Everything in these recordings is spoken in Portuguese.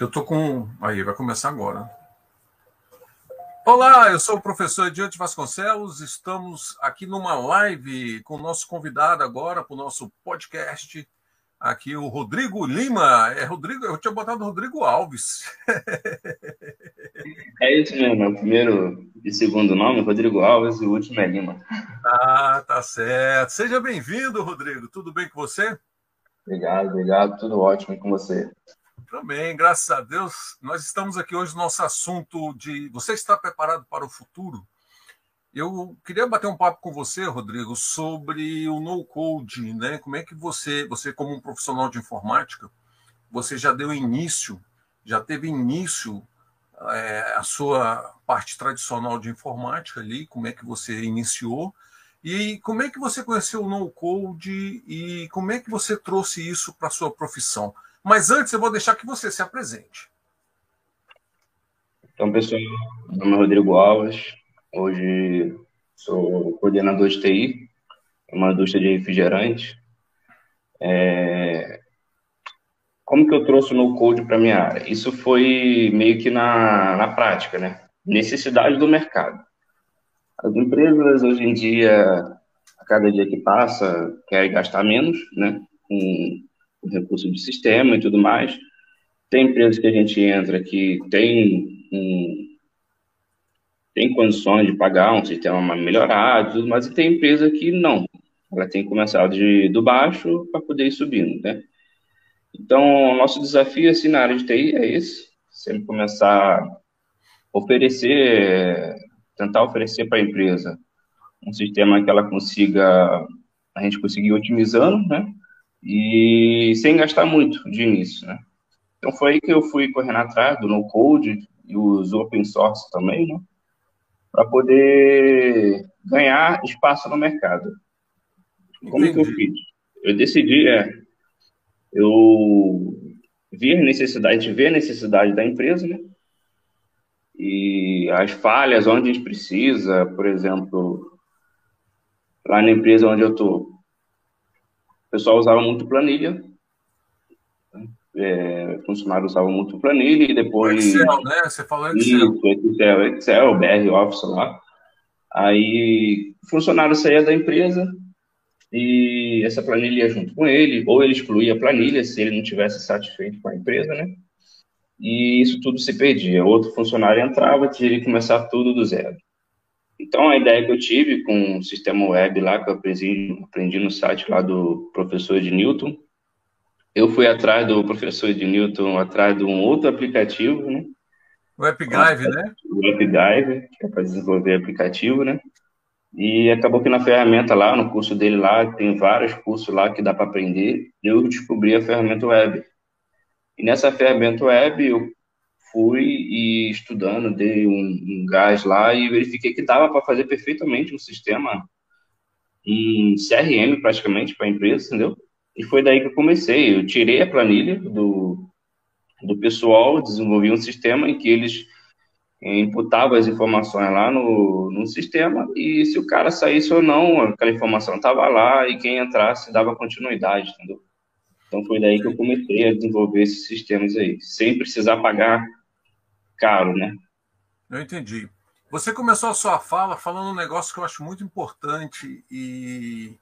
Eu tô com. Aí, vai começar agora. Olá, eu sou o professor Ediante Vasconcelos. Estamos aqui numa live com o nosso convidado agora para o nosso podcast. Aqui o Rodrigo Lima. É Rodrigo, eu tinha botado Rodrigo Alves. É isso mesmo, é o primeiro e segundo nome, Rodrigo Alves, e o último é Lima. Ah, tá certo. Seja bem-vindo, Rodrigo. Tudo bem com você? Obrigado, obrigado. Tudo ótimo com você. Também, graças a Deus. Nós estamos aqui hoje no nosso assunto de você está preparado para o futuro? Eu queria bater um papo com você, Rodrigo, sobre o no-code, né? Como é que você, você como um profissional de informática, você já deu início, já teve início é, a sua parte tradicional de informática ali, como é que você iniciou e como é que você conheceu o no-code e como é que você trouxe isso para a sua profissão. Mas antes eu vou deixar que você se apresente. Então, pessoal, meu nome é Rodrigo Alves, hoje sou coordenador de TI, uma indústria de refrigerante. É, como que eu trouxe o no-code para minha área? Isso foi meio que na, na prática, né? Necessidade do mercado. As empresas, hoje em dia, a cada dia que passa, querem gastar menos, né? Com recurso de sistema e tudo mais. Tem empresas que a gente entra que tem, um, tem condições de pagar um sistema melhorado, mas tem empresa que não. Ela tem que começar de, do baixo para poder ir subindo, né? Então, nosso desafio assim, na área de TI é esse, sempre começar a oferecer, tentar oferecer para a empresa um sistema que ela consiga, a gente conseguir otimizando, né? E sem gastar muito de início, né? Então, foi aí que eu fui correndo atrás do no-code e os open source também, né? Para poder ganhar espaço no mercado. Como Entendi. que eu fiz? Eu decidi, é, eu vi a necessidade, ver a necessidade da empresa, né? E as falhas onde a gente precisa, por exemplo, lá na empresa onde eu tô, o pessoal usava muito planilha, né? é, funcionários usavam muito planilha e depois... Excel, né? Você falou Excel. Isso, Excel, Excel, BR Office lá. Aí, funcionário saía da empresa, e essa planilha ia junto com ele, ou ele excluía a planilha se ele não tivesse satisfeito com a empresa, né? E isso tudo se perdia. Outro funcionário entrava, tinha que começar tudo do zero. Então, a ideia que eu tive com o sistema web lá, que eu aprendi, aprendi no site lá do professor de Newton, eu fui atrás do professor de Newton, atrás de um outro aplicativo, né? O AppDrive, né? O AppDrive, que é para desenvolver aplicativo, né? E acabou que na ferramenta lá, no curso dele lá, tem vários cursos lá que dá para aprender, eu descobri a ferramenta web. E nessa ferramenta web eu fui e estudando, dei um, um gás lá e verifiquei que dava para fazer perfeitamente um sistema, um CRM praticamente para a empresa, entendeu? E foi daí que eu comecei. Eu tirei a planilha do, do pessoal, desenvolvi um sistema em que eles imputava as informações lá no, no sistema e se o cara saísse ou não, aquela informação estava lá e quem entrasse dava continuidade, entendeu? Então foi daí que eu comecei a desenvolver esses sistemas aí, sem precisar pagar caro, né? Eu entendi. Você começou a sua fala falando um negócio que eu acho muito importante e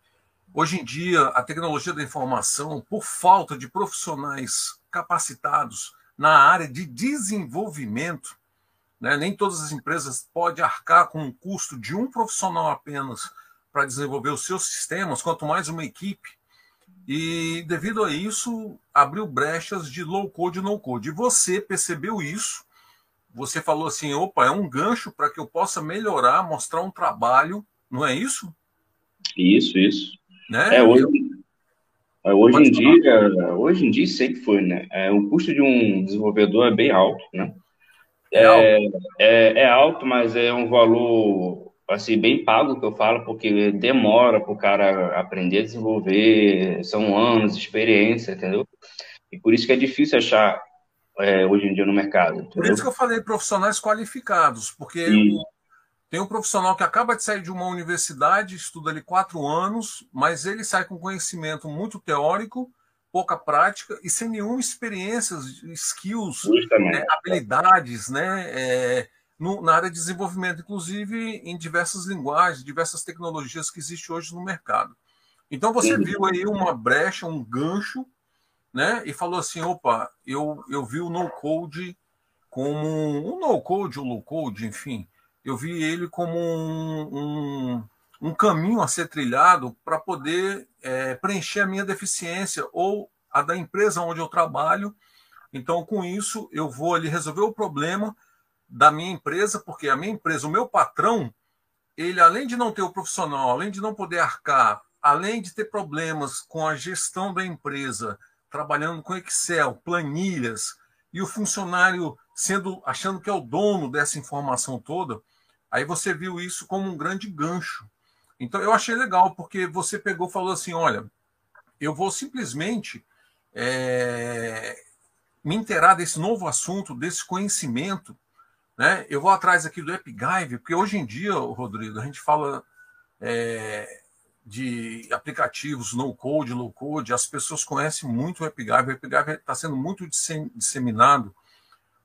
hoje em dia a tecnologia da informação, por falta de profissionais capacitados na área de desenvolvimento, né? Nem todas as empresas podem arcar com um custo de um profissional apenas para desenvolver os seus sistemas, quanto mais uma equipe. E devido a isso, abriu brechas de low code e no code. E você percebeu isso? Você falou assim: opa, é um gancho para que eu possa melhorar, mostrar um trabalho, não é isso? Isso, isso. Né? É, hoje, é, hoje em dia, hoje em dia sempre foi, né? É, o custo de um desenvolvedor é bem alto, né? É, é, alto. É, é alto, mas é um valor assim, bem pago que eu falo, porque demora para o cara aprender a desenvolver, são anos de experiência, entendeu? E por isso que é difícil achar é, hoje em dia no mercado. Entendeu? Por isso que eu falei profissionais qualificados, porque tem um profissional que acaba de sair de uma universidade, estuda ali quatro anos, mas ele sai com conhecimento muito teórico, pouca prática e sem nenhuma experiência, skills, né, habilidades, né? É, no, na área de desenvolvimento, inclusive em diversas linguagens, diversas tecnologias que existem hoje no mercado. Então você viu aí uma brecha, um gancho, né? E falou assim: opa, eu, eu vi o no-code como um no-code, o low-code, enfim, eu vi ele como um, um, um caminho a ser trilhado para poder é, preencher a minha deficiência ou a da empresa onde eu trabalho. Então, com isso, eu vou ali resolver o problema da minha empresa, porque a minha empresa, o meu patrão, ele além de não ter o profissional, além de não poder arcar, além de ter problemas com a gestão da empresa, trabalhando com Excel, planilhas, e o funcionário sendo achando que é o dono dessa informação toda, aí você viu isso como um grande gancho. Então eu achei legal, porque você pegou falou assim: olha, eu vou simplesmente é, me inteirar desse novo assunto, desse conhecimento, né? Eu vou atrás aqui do EpiGive, porque hoje em dia, Rodrigo, a gente fala é, de aplicativos no code, low code, as pessoas conhecem muito o EpiGive. O EpiGive está sendo muito disseminado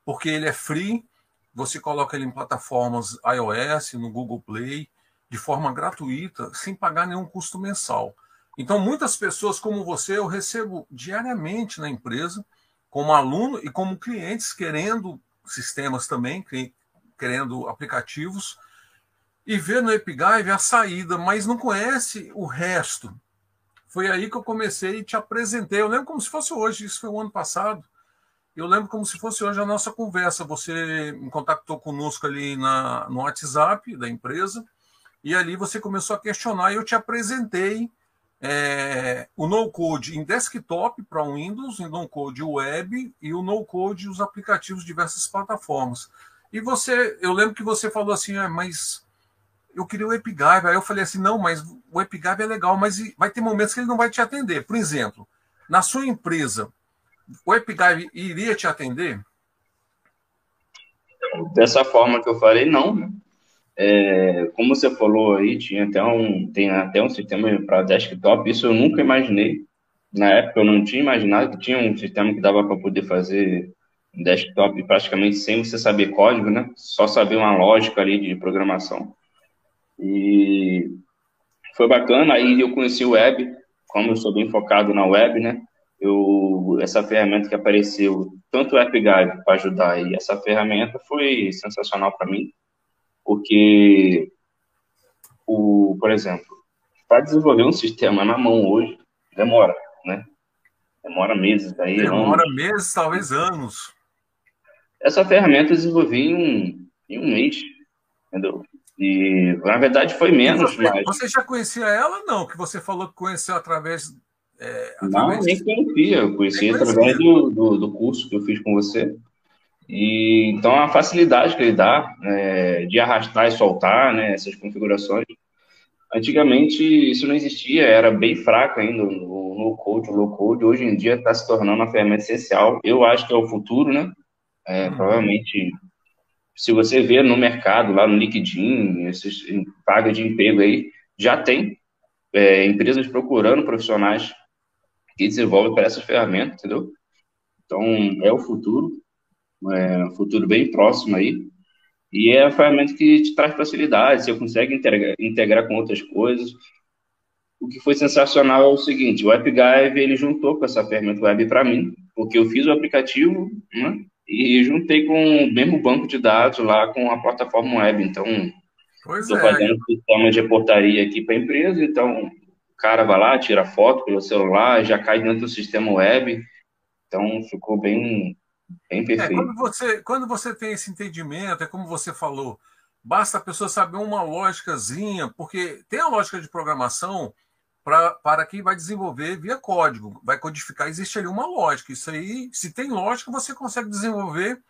porque ele é free, você coloca ele em plataformas iOS, no Google Play, de forma gratuita, sem pagar nenhum custo mensal. Então, muitas pessoas como você eu recebo diariamente na empresa, como aluno e como clientes querendo sistemas também, querendo aplicativos, e vê no Epigive a saída, mas não conhece o resto. Foi aí que eu comecei e te apresentei. Eu lembro como se fosse hoje, isso foi o ano passado. Eu lembro como se fosse hoje a nossa conversa. Você me contactou conosco ali na, no WhatsApp da empresa, e ali você começou a questionar e eu te apresentei é, o no-code em desktop para Windows, o no-code web e o no-code os aplicativos de diversas plataformas. E você, eu lembro que você falou assim, ah, mas eu queria o Epigive. Aí eu falei assim, não, mas o Epigive é legal, mas vai ter momentos que ele não vai te atender. Por exemplo, na sua empresa, o Epigive iria te atender? Dessa forma que eu falei, não. Né? É, como você falou aí, tinha até um, tem até um sistema para desktop, isso eu nunca imaginei. Na época eu não tinha imaginado que tinha um sistema que dava para poder fazer desktop praticamente sem você saber código, né? Só saber uma lógica ali de programação. E foi bacana, aí eu conheci o web, como eu sou bem focado na web, né? Eu, essa ferramenta que apareceu, tanto o AppGuide para ajudar e essa ferramenta foi sensacional para mim porque, o, por exemplo, para desenvolver um sistema na mão hoje, demora, né? Demora meses. Aí, demora anos. meses, talvez anos. Essa ferramenta eu desenvolvi em um, em um mês, entendeu? E, na verdade, foi menos. Você, mas... você já conhecia ela? Não, que você falou que conheceu através... É, através não, nem conhecia. Eu conheci através do, do, do curso que eu fiz com você. E, então, a facilidade que ele dá é, de arrastar e soltar né, essas configurações. Antigamente, isso não existia, era bem fraco ainda o no code, o low code. Hoje em dia está se tornando uma ferramenta essencial. Eu acho que é o futuro, né? É, uhum. Provavelmente, se você vê no mercado, lá no LinkedIn, esses vaga de emprego aí, já tem é, empresas procurando profissionais que desenvolvem para essas ferramentas, entendeu? Então, é o futuro é, um futuro bem próximo aí. E é a ferramenta que te traz facilidade, você consegue integrar, integrar com outras coisas. O que foi sensacional é o seguinte, o AppGive, ele juntou com essa ferramenta web para mim, porque eu fiz o aplicativo, né, e juntei com o mesmo banco de dados lá com a plataforma web. Então, estou é. fazendo sistema de portaria aqui para a empresa, então o cara vai lá, tira foto pelo celular, já cai dentro do sistema web. Então ficou bem, bem perfeito. É, quando, você, quando você tem esse entendimento, é como você falou, basta a pessoa saber uma lógicazinha, porque tem a lógica de programação pra, para quem vai desenvolver via código, vai codificar, existe ali uma lógica. Isso aí, se tem lógica, você consegue desenvolver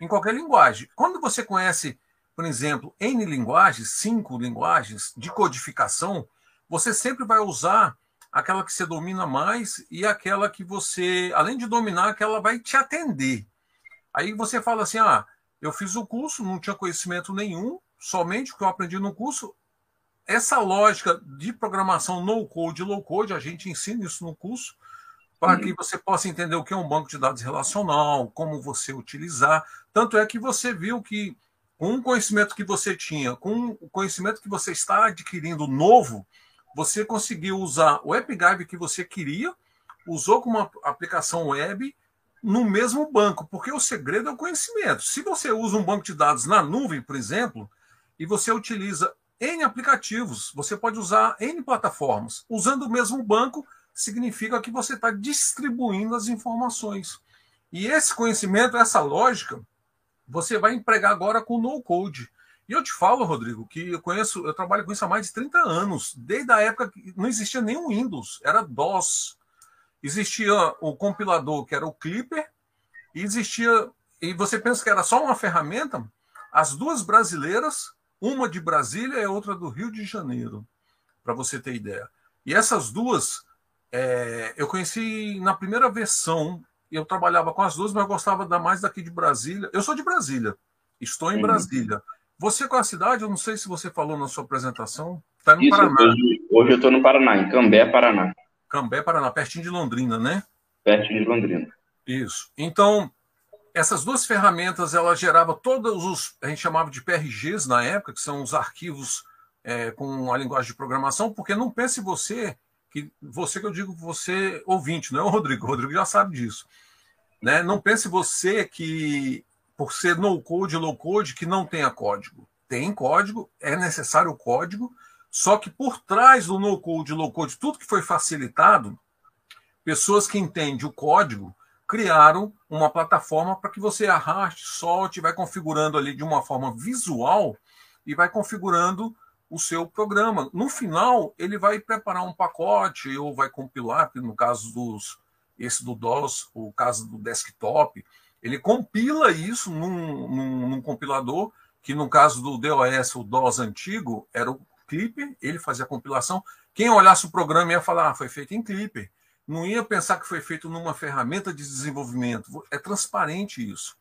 em qualquer linguagem. Quando você conhece, por exemplo, N linguagens, cinco linguagens de codificação, você sempre vai usar aquela que você domina mais e aquela que você, além de dominar, que vai te atender. Aí você fala assim: ah, eu fiz o curso, não tinha conhecimento nenhum, somente o que eu aprendi no curso. Essa lógica de programação no code e low code, a gente ensina isso no curso, para uhum. que você possa entender o que é um banco de dados relacional, como você utilizar. Tanto é que você viu que, com o conhecimento que você tinha, com o conhecimento que você está adquirindo novo, você conseguiu usar o AppGuide que você queria, usou como uma aplicação web no mesmo banco, porque o segredo é o conhecimento. Se você usa um banco de dados na nuvem, por exemplo, e você utiliza N aplicativos, você pode usar N plataformas. Usando o mesmo banco, significa que você está distribuindo as informações. E esse conhecimento, essa lógica, você vai empregar agora com no code. E eu te falo, Rodrigo, que eu conheço, eu trabalho com isso há mais de 30 anos, desde a época que não existia nenhum Windows, era DOS. Existia o compilador, que era o Clipper, e existia. E você pensa que era só uma ferramenta? As duas brasileiras, uma de Brasília e outra do Rio de Janeiro, para você ter ideia. E essas duas, é, eu conheci na primeira versão, eu trabalhava com as duas, mas eu gostava da mais daqui de Brasília. Eu sou de Brasília, estou em Sim. Brasília. Você com a cidade, eu não sei se você falou na sua apresentação, está no Isso, Paraná. Hoje, hoje eu estou no Paraná, em Cambé, Paraná. Cambé, Paraná, pertinho de Londrina, né? Pertinho de Londrina. Isso. Então, essas duas ferramentas, ela gerava todos os, a gente chamava de PRGs na época, que são os arquivos é, com a linguagem de programação, porque não pense você, que você que eu digo você ouvinte, não é o Rodrigo, o Rodrigo já sabe disso. Né? Não pense você que por ser no code, low code, que não tenha código. Tem código, é necessário o código, só que por trás do no code, low code, tudo que foi facilitado, pessoas que entendem o código criaram uma plataforma para que você arraste, solte, vai configurando ali de uma forma visual e vai configurando o seu programa. No final, ele vai preparar um pacote ou vai compilar, no caso dos esse do DOS, o caso do desktop, ele compila isso num, num, num, compilador, que no caso do DOS, o DOS antigo, era o Clipper, ele fazia a compilação. Quem olhasse o programa ia falar, ah, foi feito em Clipper. Não ia pensar que foi feito numa ferramenta de desenvolvimento. É transparente isso.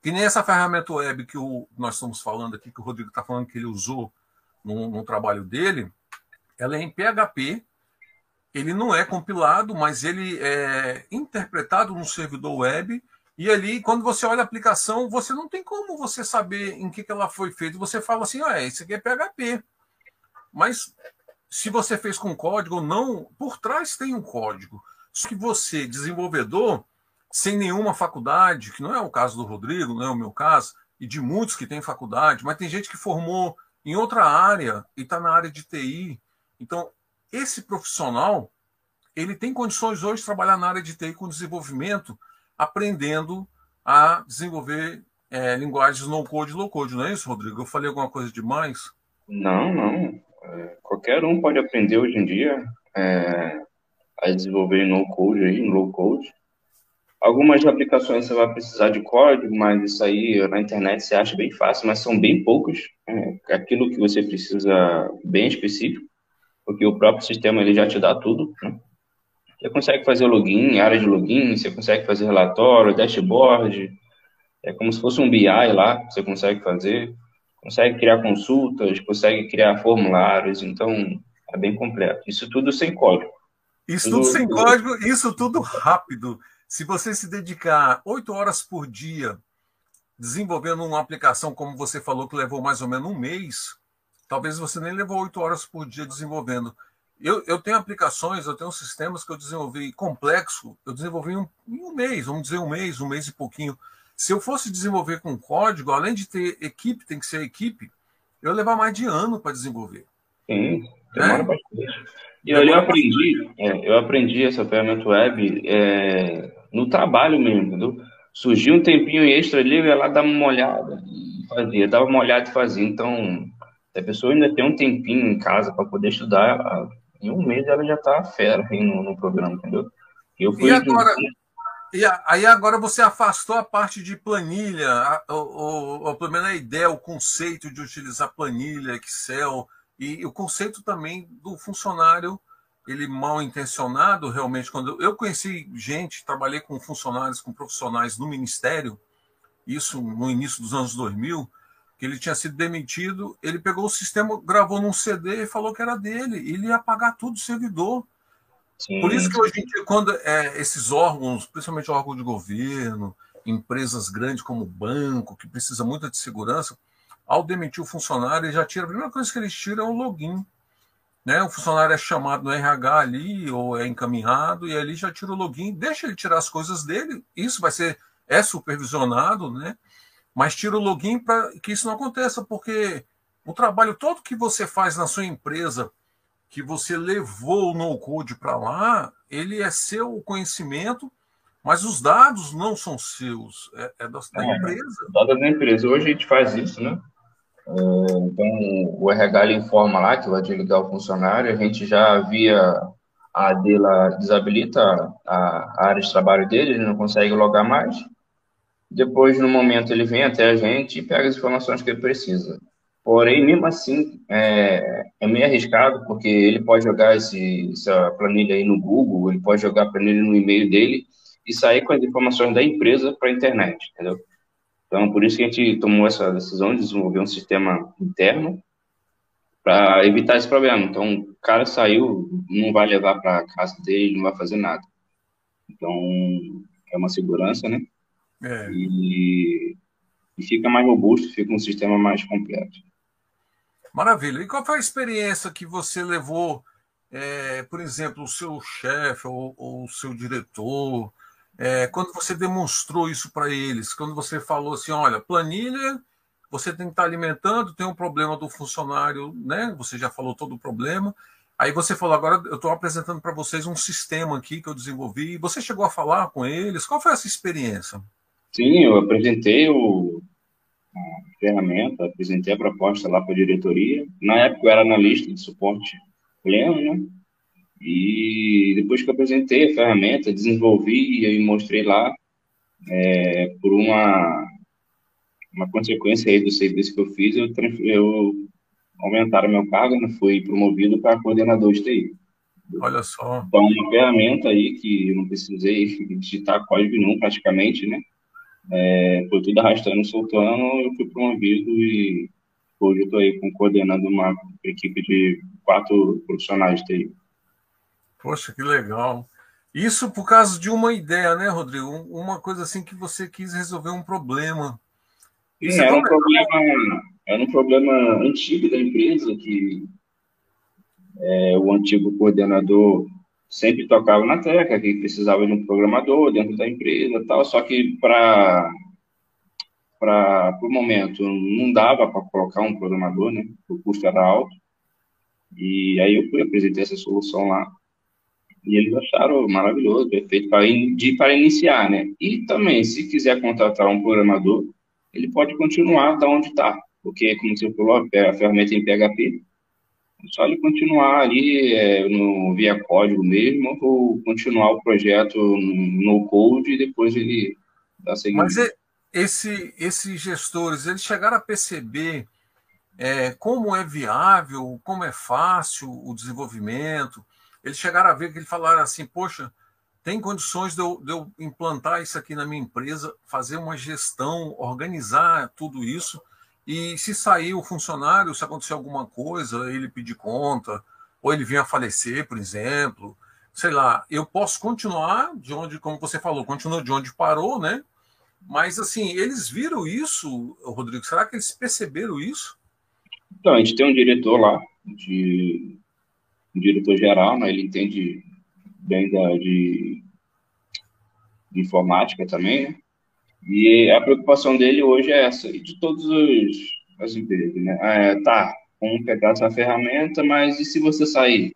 Que nem essa ferramenta web que o, nós estamos falando aqui, que o Rodrigo está falando que ele usou no, no trabalho dele, ela é em PHP, ele não é compilado, mas ele é interpretado no servidor web e ali, quando você olha a aplicação, você não tem como você saber em que, que ela foi feita. Você fala assim, ah, isso aqui é PHP. Mas se você fez com código ou não, por trás tem um código. Só que você, desenvolvedor, sem nenhuma faculdade, que não é o caso do Rodrigo, não é o meu caso, e de muitos que têm faculdade, mas tem gente que formou em outra área e está na área de TI. Então, esse profissional, ele tem condições hoje de trabalhar na área de TI com desenvolvimento, aprendendo a desenvolver é, linguagens no code e low code, não é isso, Rodrigo? Eu falei alguma coisa demais? Não, não. É, qualquer um pode aprender hoje em dia é, a desenvolver no code aí, no low code. Algumas aplicações você vai precisar de código, mas isso aí na internet você acha bem fácil, mas são bem poucos. É, aquilo que você precisa bem específico, porque o próprio sistema ele já te dá tudo. Né? Você consegue fazer login, área de login, você consegue fazer relatório, dashboard, é como se fosse um BI lá, você consegue fazer, consegue criar consultas, consegue criar formulários, então é bem completo. Isso tudo sem código. Isso tudo, sem código, isso tudo rápido. Se você se dedicar oito horas por dia desenvolvendo uma aplicação, como você falou, que levou mais ou menos um mês, talvez você nem levou oito horas por dia desenvolvendo. Eu, eu tenho aplicações, eu tenho sistemas que eu desenvolvi complexo, eu desenvolvi em um, em um mês, vamos dizer um mês, um mês e pouquinho. Se eu fosse desenvolver com código, além de ter equipe, tem que ser equipe, eu ia levar mais de ano para desenvolver. Sim. Demora é? bastante. E eu, eu aprendi, é, eu aprendi essa ferramenta web é, no trabalho mesmo, entendeu? Surgiu um tempinho extra ali, eu ia lá dar uma olhada e fazia, dava uma olhada e fazia. Então, se a pessoa ainda tem um tempinho em casa para poder estudar, em um mês ela já está fera aí no, no programa, entendeu? Eu fui e agora, e aí agora você afastou a parte de planilha, ou, ou pelo menos a ideia, o conceito de utilizar planilha, Excel, e, o conceito também do funcionário, ele mal intencionado, realmente. Quando eu conheci gente, trabalhei com funcionários, com profissionais no ministério, isso no início dos anos 2000, que ele tinha sido demitido, ele pegou o sistema, gravou num CD e falou que era dele, e ele ia pagar tudo o servidor. Sim. Por isso que hoje em dia, quando é, esses órgãos, principalmente órgãos de governo, empresas grandes como banco, que precisa muito de segurança, ao demitir o funcionário, ele já tira, a primeira coisa que eles tiram é o login. Né? O funcionário é chamado no RH ali, ou é encaminhado, e ali já tira o login, deixa ele tirar as coisas dele, isso vai ser, é supervisionado, né? mas tira o login para que isso não aconteça, porque o trabalho todo que você faz na sua empresa que você levou o no-code para lá, ele é seu conhecimento, mas os dados não são seus, é, é da, é, empresa. Dados da empresa. Hoje a gente faz isso, né? Então, o RH informa lá que vai desligar o funcionário, a gente já via a lá desabilita a, área de trabalho dele, ele não consegue logar mais. Depois, no momento, ele vem até a gente e pega as informações que ele precisa. Porém, mesmo assim, é, é meio arriscado, porque ele pode jogar esse, essa planilha aí no Google, ele pode jogar a planilha no e-mail dele e sair com as informações da empresa para a internet, entendeu? Então, por isso que a gente tomou essa decisão de desenvolver um sistema interno para evitar esse problema. Então, o cara saiu, não vai levar para a casa dele, não vai fazer nada. Então, é uma segurança, né? É. E, e fica mais robusto, fica um sistema mais completo. Maravilha. E qual foi a experiência que você levou, é, por exemplo, o seu chefe ou, ou o seu diretor, é, quando você demonstrou isso para eles? Quando você falou assim, olha, planilha, você tem que estar tá alimentando, tem um problema do funcionário, né? Você já falou todo o problema. Aí você falou, agora eu estou apresentando para vocês um sistema aqui que eu desenvolvi. Você chegou a falar com eles? Qual foi essa experiência? Sim, eu apresentei o, a ferramenta, apresentei a proposta lá para a diretoria. Na época eu era analista de suporte pleno, né? E depois que eu apresentei a ferramenta, desenvolvi e mostrei lá, é, por uma, uma consequência aí do serviço que eu fiz, eu, eu aumentaram meu cargo, né? fui promovido para coordenador de TI. Olha só. Então, uma ferramenta aí que eu não precisei digitar código nenhum praticamente, né? É, foi tudo arrastando, soltando, eu fui promovido e hoje estou aí com, coordenando uma equipe de quatro profissionais de TI. Poxa, que legal. Isso por causa de uma ideia, né, Rodrigo? Uma coisa assim que você quis resolver um problema. Sim, era um problema, era um problema antigo da empresa que é, o antigo coordenador sempre tocava na tecla que precisava de um programador dentro da empresa tal, só que para para o momento não dava para colocar um programador, né? O custo era alto. E aí eu fui apresentei essa solução lá. E eles acharam maravilhoso, perfeito para, in, para iniciar, né? E também, se quiser contratar um programador, ele pode continuar da onde está, porque, como você falou, a ferramenta em PHP, só ele continuar ali é, no, via código mesmo, ou continuar o projeto no code e depois ele dá seguimento. Mas esse, esses gestores, eles chegaram a perceber é, como é viável, como é fácil o desenvolvimento. Eles chegaram a ver que eles falaram assim, poxa, tem condições de eu, de eu implantar isso aqui na minha empresa, fazer uma gestão, organizar tudo isso e se sair o funcionário, se acontecer alguma coisa, ele pedir conta, ou ele vir a falecer, por exemplo, sei lá, eu posso continuar de onde, como você falou, continua de onde parou, né? Mas assim, eles viram isso, Rodrigo? Será que eles perceberam isso? Então, a gente tem um diretor lá, de, um diretor geral, né? Ele entende bem da, de, de informática também, né? E a preocupação dele hoje é essa, e de todas as empresas, né? É, tá, como pegar essa ferramenta, mas e se você sair?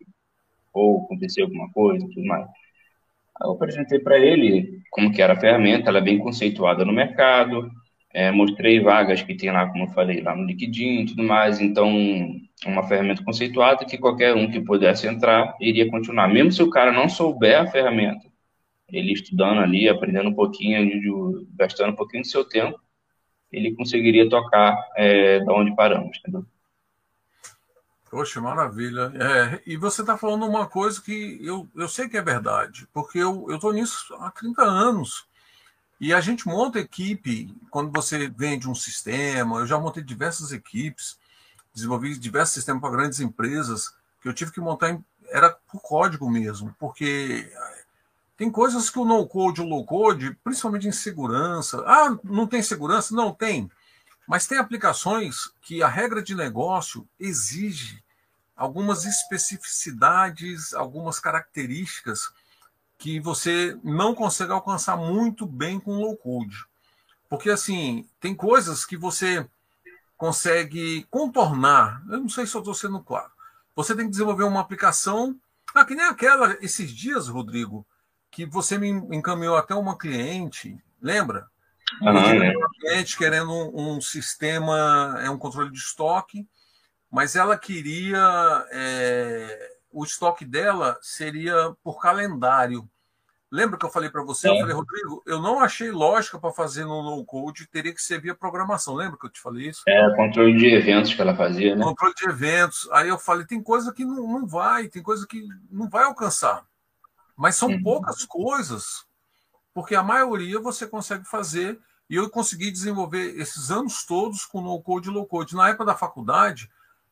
Ou acontecer alguma coisa, tudo mais. Aí eu apresentei para ele como que era a ferramenta, ela é bem conceituada no mercado, é, mostrei vagas que tem lá, como eu falei, lá no LinkedIn e tudo mais, então uma ferramenta conceituada que qualquer um que pudesse entrar iria continuar, mesmo se o cara não souber a ferramenta, ele estudando ali, aprendendo um pouquinho, gastando um pouquinho do seu tempo, ele conseguiria tocar é, da onde paramos, entendeu? Poxa, maravilha. É, e você está falando uma coisa que eu, eu sei que é verdade, porque eu estou nisso há 30 anos. E a gente monta equipe, quando você vende um sistema, eu já montei diversas equipes, desenvolvi diversos sistemas para grandes empresas, que eu tive que montar, era por código mesmo, porque tem coisas que o no-code e o low-code, principalmente em segurança. Ah, não tem segurança? Não tem. Mas tem aplicações que a regra de negócio exige algumas especificidades, algumas características que você não consegue alcançar muito bem com low-code. Porque, assim, tem coisas que você consegue contornar. Eu não sei se eu estou sendo claro. Você tem que desenvolver uma aplicação. Ah, que nem aquela, esses dias, Rodrigo, que você me encaminhou até uma cliente, lembra? Uhum, é. Uma cliente querendo um, um, sistema, é um controle de estoque, mas ela queria é, o estoque dela seria por calendário. Lembra que eu falei para você? É. Eu falei, Rodrigo, eu não achei lógica para fazer no low code, teria que ser via programação. Lembra que eu te falei isso? É, controle de eventos que ela fazia, né? Controle de eventos. Aí eu falei, tem coisa que não, não vai, tem coisa que não vai alcançar. Mas são uhum. poucas coisas, porque a maioria você consegue fazer. E eu consegui desenvolver esses anos todos com no-code e low-code. Na época da faculdade,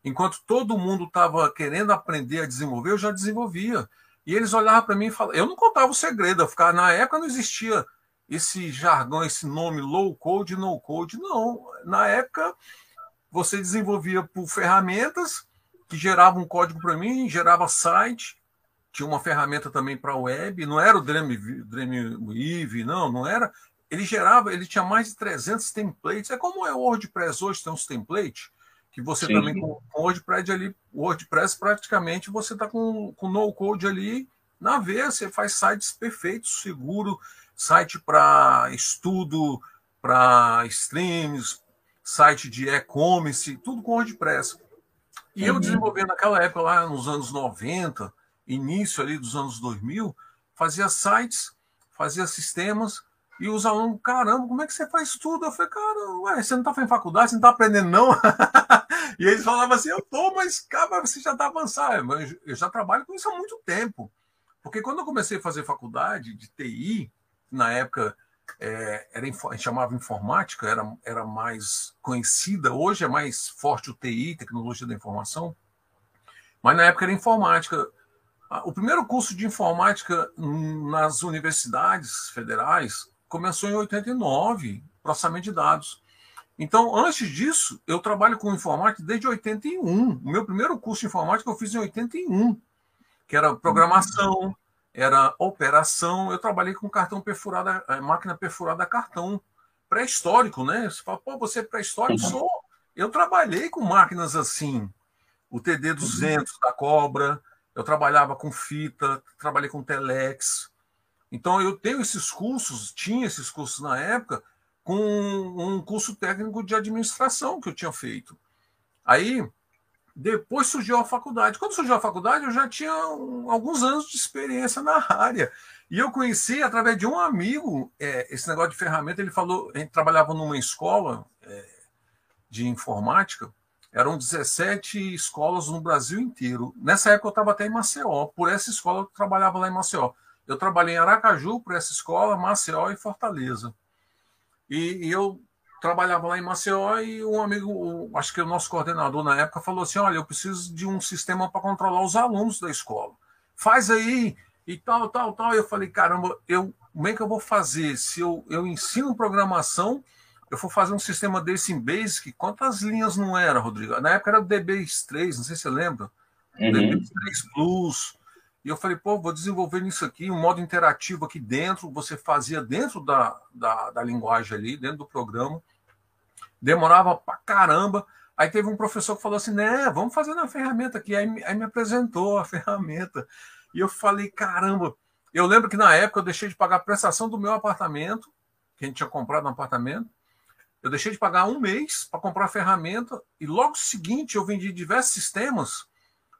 enquanto todo mundo estava querendo aprender a desenvolver, eu já desenvolvia. E eles olhavam para mim e falavam. Eu não contava o segredo, eu ficava, na época não existia esse jargão, esse nome low code no code. Não. Na época, você desenvolvia por ferramentas que geravam um código para mim, gerava site, tinha uma ferramenta também para web, não era o Dreamweave, não, não era. Ele gerava, ele tinha mais de 300 templates. É como é o WordPress hoje, tem uns templates, que você Sim. também com o WordPress ali, WordPress praticamente você está com, com no code ali na veia, você faz sites perfeitos, seguro, site para estudo, para streams, site de e-commerce, tudo com WordPress. E uhum. eu desenvolvi naquela época, lá nos anos 90, início ali dos anos 2000, fazia sites, fazia sistemas, e os alunos, caramba, como é que você faz tudo? Eu falei, cara, ué, você não está fazendo faculdade, você não está aprendendo, não? e eles falavam assim, eu tô, mas, cara, você já está avançado. Eu já trabalho com isso há muito tempo. Porque quando eu comecei a fazer faculdade de TI, na época é, era, chamava informática, era, era mais conhecida, hoje é mais forte o TI, tecnologia da informação, mas na época era informática. O primeiro curso de informática nas universidades federais começou em 89, processamento de dados. Então, antes disso, eu trabalho com informática desde 81. O meu primeiro curso de informática eu fiz em 81, que era programação, era operação. Eu trabalhei com cartão perfurado, máquina perfurada a cartão pré-histórico, né? Você fala, pô, você é pré-histórico? Uhum. Sou. Eu trabalhei com máquinas assim, o TD200 uhum. da Cobra, eu trabalhava com fita, trabalhei com telex. Então eu tenho esses cursos, tinha esses cursos na época, com um curso técnico de administração que eu tinha feito. Aí depois surgiu a faculdade. Quando surgiu a faculdade, eu já tinha alguns anos de experiência na área. E eu conheci através de um amigo é, esse negócio de ferramenta. Ele falou, gente trabalhava numa escola é, de informática eram 17 escolas no Brasil inteiro. Nessa época eu estava até em Maceió. Por essa escola eu trabalhava lá em Maceió. Eu trabalhei em Aracaju por essa escola, Maceió e Fortaleza. E, e eu trabalhava lá em Maceió e um amigo, acho que o nosso coordenador na época, falou assim: Olha, eu preciso de um sistema para controlar os alunos da escola. Faz aí e tal, tal, tal. E eu falei: Caramba, eu, como é que eu vou fazer se eu, eu ensino programação? eu for fazer um sistema desse em Basic, quantas linhas não era, Rodrigo? Na época era o DB3, não sei se você lembra. Uhum. DB3 Plus. E eu falei, pô, vou desenvolver isso aqui, um modo interativo aqui dentro. Você fazia dentro da, da, da linguagem ali, dentro do programa. Demorava pra caramba. Aí teve um professor que falou assim, né, vamos fazer na ferramenta aqui. Aí, aí me apresentou a ferramenta. E eu falei, caramba. Eu lembro que na época eu deixei de pagar a prestação do meu apartamento, que a gente tinha comprado um apartamento. Eu deixei de pagar um mês para comprar a ferramenta e logo seguinte eu vendi diversos sistemas,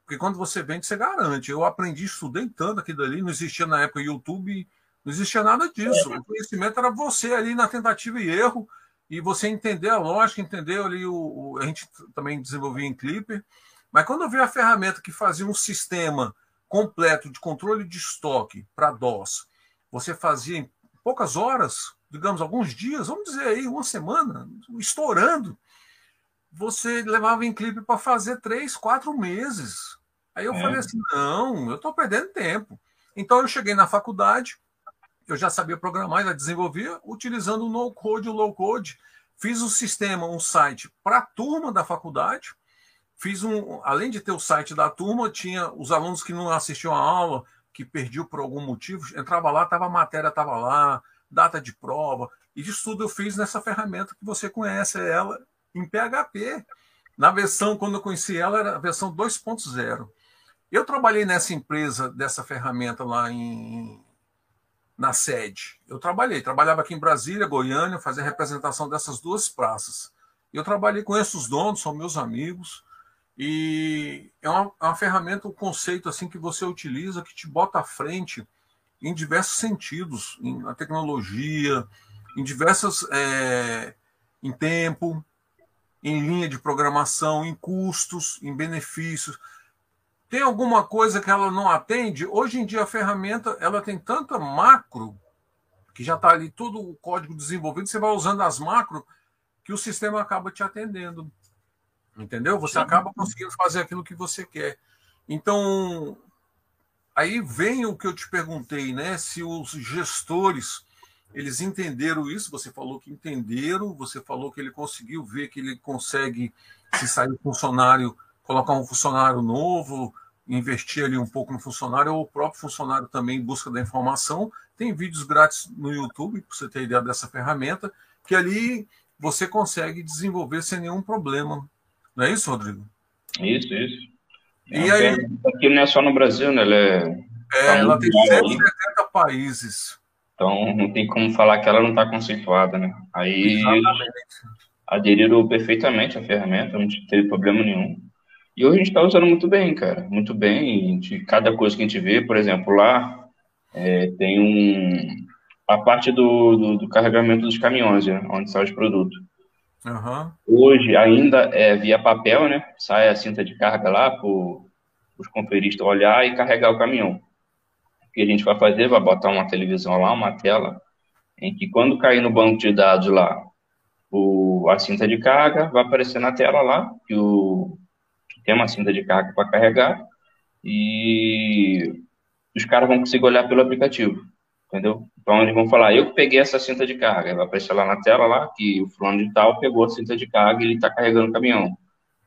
porque quando você vende, você garante. Eu aprendi, estudei tanto aquilo ali, não existia na época YouTube, não existia nada disso. O conhecimento era você ali na tentativa e erro, e você entender a lógica, entender ali o. o a gente também desenvolvia em Clipper. Mas quando eu vi a ferramenta que fazia um sistema completo de controle de estoque para DOS, você fazia em poucas horas, digamos, alguns dias, vamos dizer aí, uma semana, estourando, você levava em clipe para fazer três, quatro meses. Aí eu é. falei assim: não, eu estou perdendo tempo. Então eu cheguei na faculdade, eu já sabia programar, já desenvolvia, utilizando o no-code e o low-code. Fiz um sistema, um site para a turma da faculdade. Fiz um, além de ter o site da turma, tinha os alunos que não assistiam a aula, que perdiam por algum motivo, entrava lá, tava a matéria, estava lá, data de prova, e disso tudo eu fiz nessa ferramenta que você conhece ela em PHP. Na versão, quando eu conheci ela, era a versão 2.0. Eu trabalhei nessa empresa, dessa ferramenta lá em, na sede. Eu trabalhei, trabalhava aqui em Brasília, Goiânia, fazia representação dessas duas praças. Eu trabalhei, conheço os donos, são meus amigos, e é uma, é uma ferramenta, um conceito assim que você utiliza, que te bota à frente em diversos sentidos, em, na tecnologia, em diversas. É, em tempo, em linha de programação, em custos, em benefícios. Tem alguma coisa que ela não atende? Hoje em dia a ferramenta ela tem tanta macro que já está ali todo o código desenvolvido, você vai usando as macro que o sistema acaba te atendendo. Entendeu? Você acaba conseguindo fazer aquilo que você quer. Então, Aí vem o que eu te perguntei, né? Se os gestores eles entenderam isso, você falou que entenderam, você falou que ele conseguiu ver que ele consegue, se sair funcionário, colocar um funcionário novo, investir ali um pouco no funcionário, ou o próprio funcionário também em busca da informação. Tem vídeos grátis no YouTube, para você ter ideia dessa ferramenta, que ali você consegue desenvolver sem nenhum problema. Não é isso, Rodrigo? Isso, isso. E aí, aqui não é só no Brasil, né? Ela, é, é, tá ela tem 170 países. Então não tem como falar que ela não está conceituada, né? Aí aderiram perfeitamente à ferramenta, não teve problema nenhum. E hoje a gente está usando muito bem, cara, muito bem. De cada coisa que a gente vê, por exemplo, lá é, tem um a parte do, do, do, carregamento dos caminhões, né, onde sai os produtos. Uhum. Hoje ainda é via papel, né? Sai a cinta de carga lá para os conferistas olhar e carregar o caminhão. O que a gente vai fazer? Vai botar uma televisão lá, uma tela, em que quando cair no banco de dados lá o, a cinta de carga, vai aparecer na tela lá que, o, tem uma cinta de carga para carregar e os caras vão conseguir olhar pelo aplicativo entendeu? Então eles vão falar, eu peguei essa cinta de carga, vai aparecer lá na tela lá que o fulano de tal pegou a cinta de carga e ele está carregando o caminhão.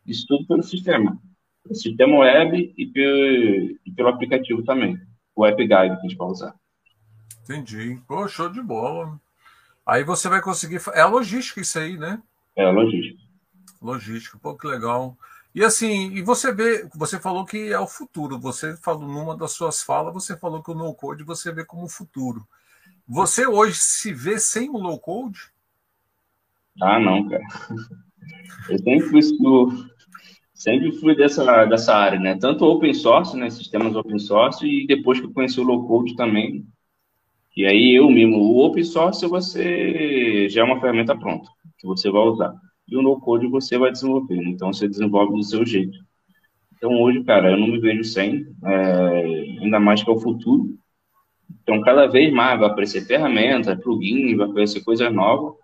Isso tudo pelo sistema, pelo sistema web e pelo, e pelo aplicativo também, o App Guide que a gente vai usar. Entendi. Pô, show de bola. Aí você vai conseguir. É a logística isso aí, né? É a logística. Logística, pô, que legal. E assim, e você vê, você falou que é o futuro. Você falou numa das suas falas, você falou que o no code você vê como futuro. Você hoje se vê sem o low code? Ah, não, cara. Eu sempre fui, sempre fui dessa, dessa área, né? Tanto open source, né? Sistemas open source, e depois que eu conheci o low code também. E aí eu mesmo, o open source você já é uma ferramenta pronta, que você vai usar e o no-code você vai desenvolver. Então, você desenvolve do seu jeito. Então, hoje, cara, eu não me vejo sem, é, ainda mais que é o futuro. Então, cada vez mais vai aparecer ferramenta, plugin, vai aparecer coisa nova,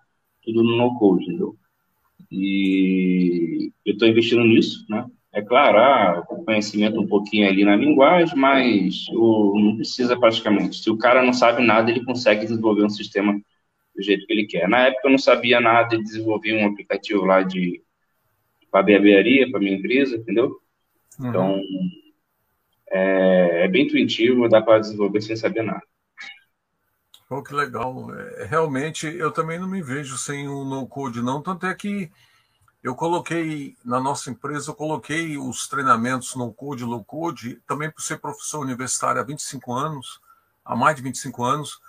tudo no no-code, entendeu? E eu estou investindo nisso, né? É claro, ah, conhecimento um pouquinho ali na linguagem, mas não precisa praticamente. Se o cara não sabe nada, ele consegue desenvolver um sistema do jeito que ele quer. Na época eu não sabia nada e desenvolvi um aplicativo lá de para barbearia, para minha empresa, entendeu? Uhum. Então é, é, bem intuitivo, dá para desenvolver sem saber nada. Pô, que legal. É, realmente, eu também não me vejo sem o no-code, não. Tanto é que eu coloquei na nossa empresa, eu coloquei os treinamentos no code, low code, também por ser professor universitário há 25 anos, há mais de 25 anos,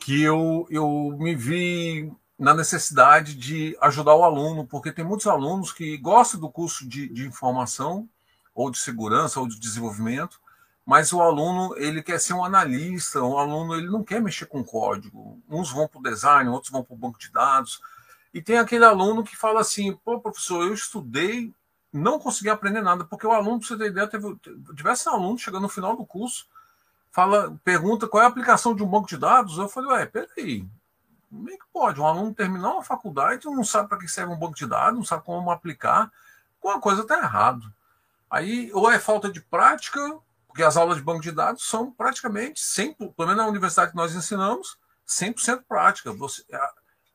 que eu, eu me vi na necessidade de ajudar o aluno, porque tem muitos alunos que gostam do curso de, de informação, ou de segurança, ou de desenvolvimento, mas o aluno ele quer ser um analista, o aluno ele não quer mexer com código. Uns vão para o design, outros vão para o banco de dados. E tem aquele aluno que fala assim: pô, professor, eu estudei, não consegui aprender nada, porque o aluno, para você ter ideia, teve diversos alunos chegando no final do curso, fala, pergunta qual é a aplicação de um banco de dados. Eu falei: ué, peraí, como é que pode? Um aluno terminar uma faculdade não sabe para que serve um banco de dados, não sabe como aplicar, alguma coisa está errado. Aí, ou é falta de prática, porque as aulas de banco de dados são praticamente 100%, pelo menos na universidade que nós ensinamos, 100% prática. Você,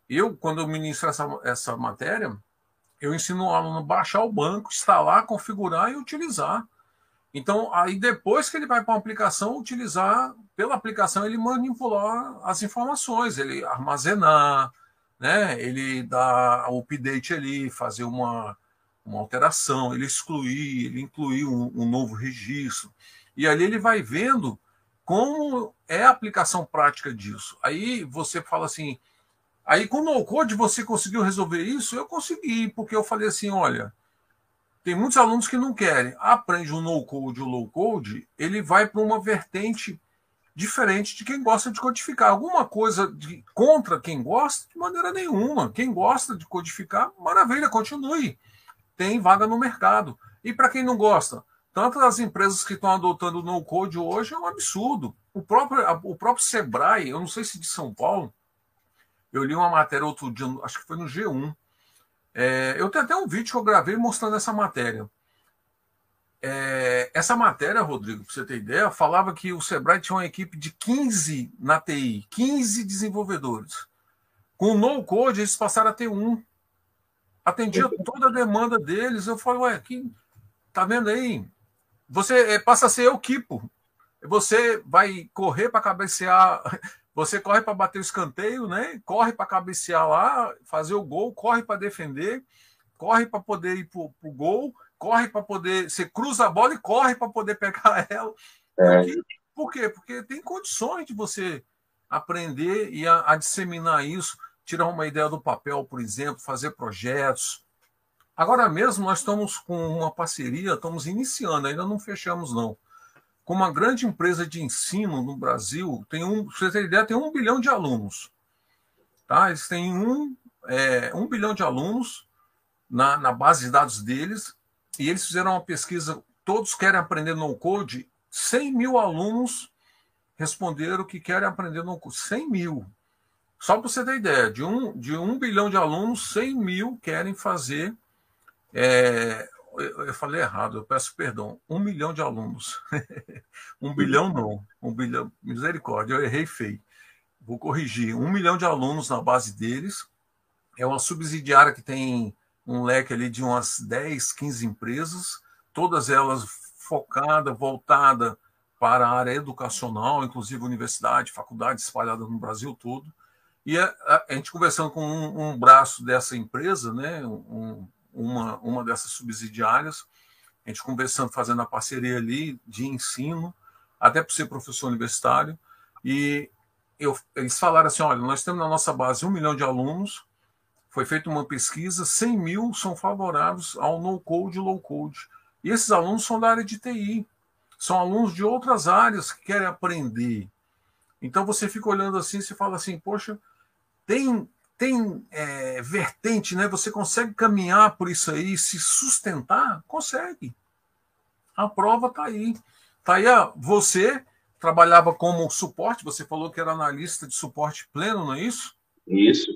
eu, quando eu ministro essa, essa matéria, eu ensino o aluno a baixar o banco, instalar, configurar e utilizar. Então, aí depois que ele vai para a aplicação, utilizar, pela aplicação, ele manipular as informações, ele armazenar, né? ele dar o update ali, fazer uma, uma alteração, ele excluir, ele incluir um, um novo registro. E ali ele vai vendo como é a aplicação prática disso. Aí você fala assim, aí com o no-code você conseguiu resolver isso? Eu consegui, porque eu falei assim, olha, tem muitos alunos que não querem. Aprende o no-code ou o low-code, ele vai para uma vertente diferente de quem gosta de codificar. Alguma coisa de, contra quem gosta, de maneira nenhuma. Quem gosta de codificar, maravilha, continue. Tem vaga no mercado. E para quem não gosta, tanto as empresas que estão adotando no-code hoje é um absurdo. O próprio, o próprio Sebrae, eu não sei se de São Paulo, eu li uma matéria outro dia, acho que foi no G1. É, eu tenho até um vídeo que eu gravei mostrando essa matéria. É, essa matéria, Rodrigo, para você ter ideia, falava que o Sebrae tinha uma equipe de 15 na TI, 15 desenvolvedores. Com o no-code, eles passaram a ter um. Atendia toda a demanda deles. Eu falei, ué, que, tá vendo aí? você é, passa a ser o Kipo. Você vai correr para cabecear, você corre para bater o escanteio, né? Corre para cabecear lá, fazer o gol, corre para defender, corre para poder ir para o gol, corre para poder. Você cruza a bola e corre para poder pegar ela. É. Por quê? Porque tem condições de você aprender e a, a disseminar isso, tirar uma ideia do papel, por exemplo, fazer projetos, Agora mesmo nós estamos com uma parceria, estamos iniciando, ainda não fechamos não, com uma grande empresa de ensino no Brasil, tem um, você ter ideia, tem um bilhão de alunos. Tá? Eles têm um, é, um bilhão de alunos na, na base de dados deles, e eles fizeram uma pesquisa, todos querem aprender no code, 100 mil alunos responderam que querem aprender no code, 100 mil. Só para você ter ideia, de um, de um bilhão de alunos, 100 mil querem fazer é, eu falei errado, eu peço perdão. Um milhão de alunos. um bilhão não. Um bilhão. Misericórdia, eu errei feio. Vou corrigir. Um milhão de alunos na base deles. É uma subsidiária que tem um leque ali de umas 10, 15 empresas, todas elas focadas, voltadas para a área educacional, inclusive universidade, faculdade espalhada no Brasil todo. E a, a, a gente conversando com um, um, braço dessa empresa, né, um, uma, uma dessas subsidiárias, a gente conversando, fazendo a parceria ali de ensino, até por ser professor universitário, e eu, eles falaram assim: olha, nós temos na nossa base um milhão de alunos, foi feita uma pesquisa, 100 mil são favoráveis ao no-code low-code. E esses alunos são da área de TI, são alunos de outras áreas que querem aprender. Então você fica olhando assim e fala assim: poxa, tem tem é, vertente, né? Você consegue caminhar por isso aí, se sustentar? Consegue. A prova está aí. Está aí, você trabalhava como suporte, você falou que era analista de suporte pleno, não é isso? Isso.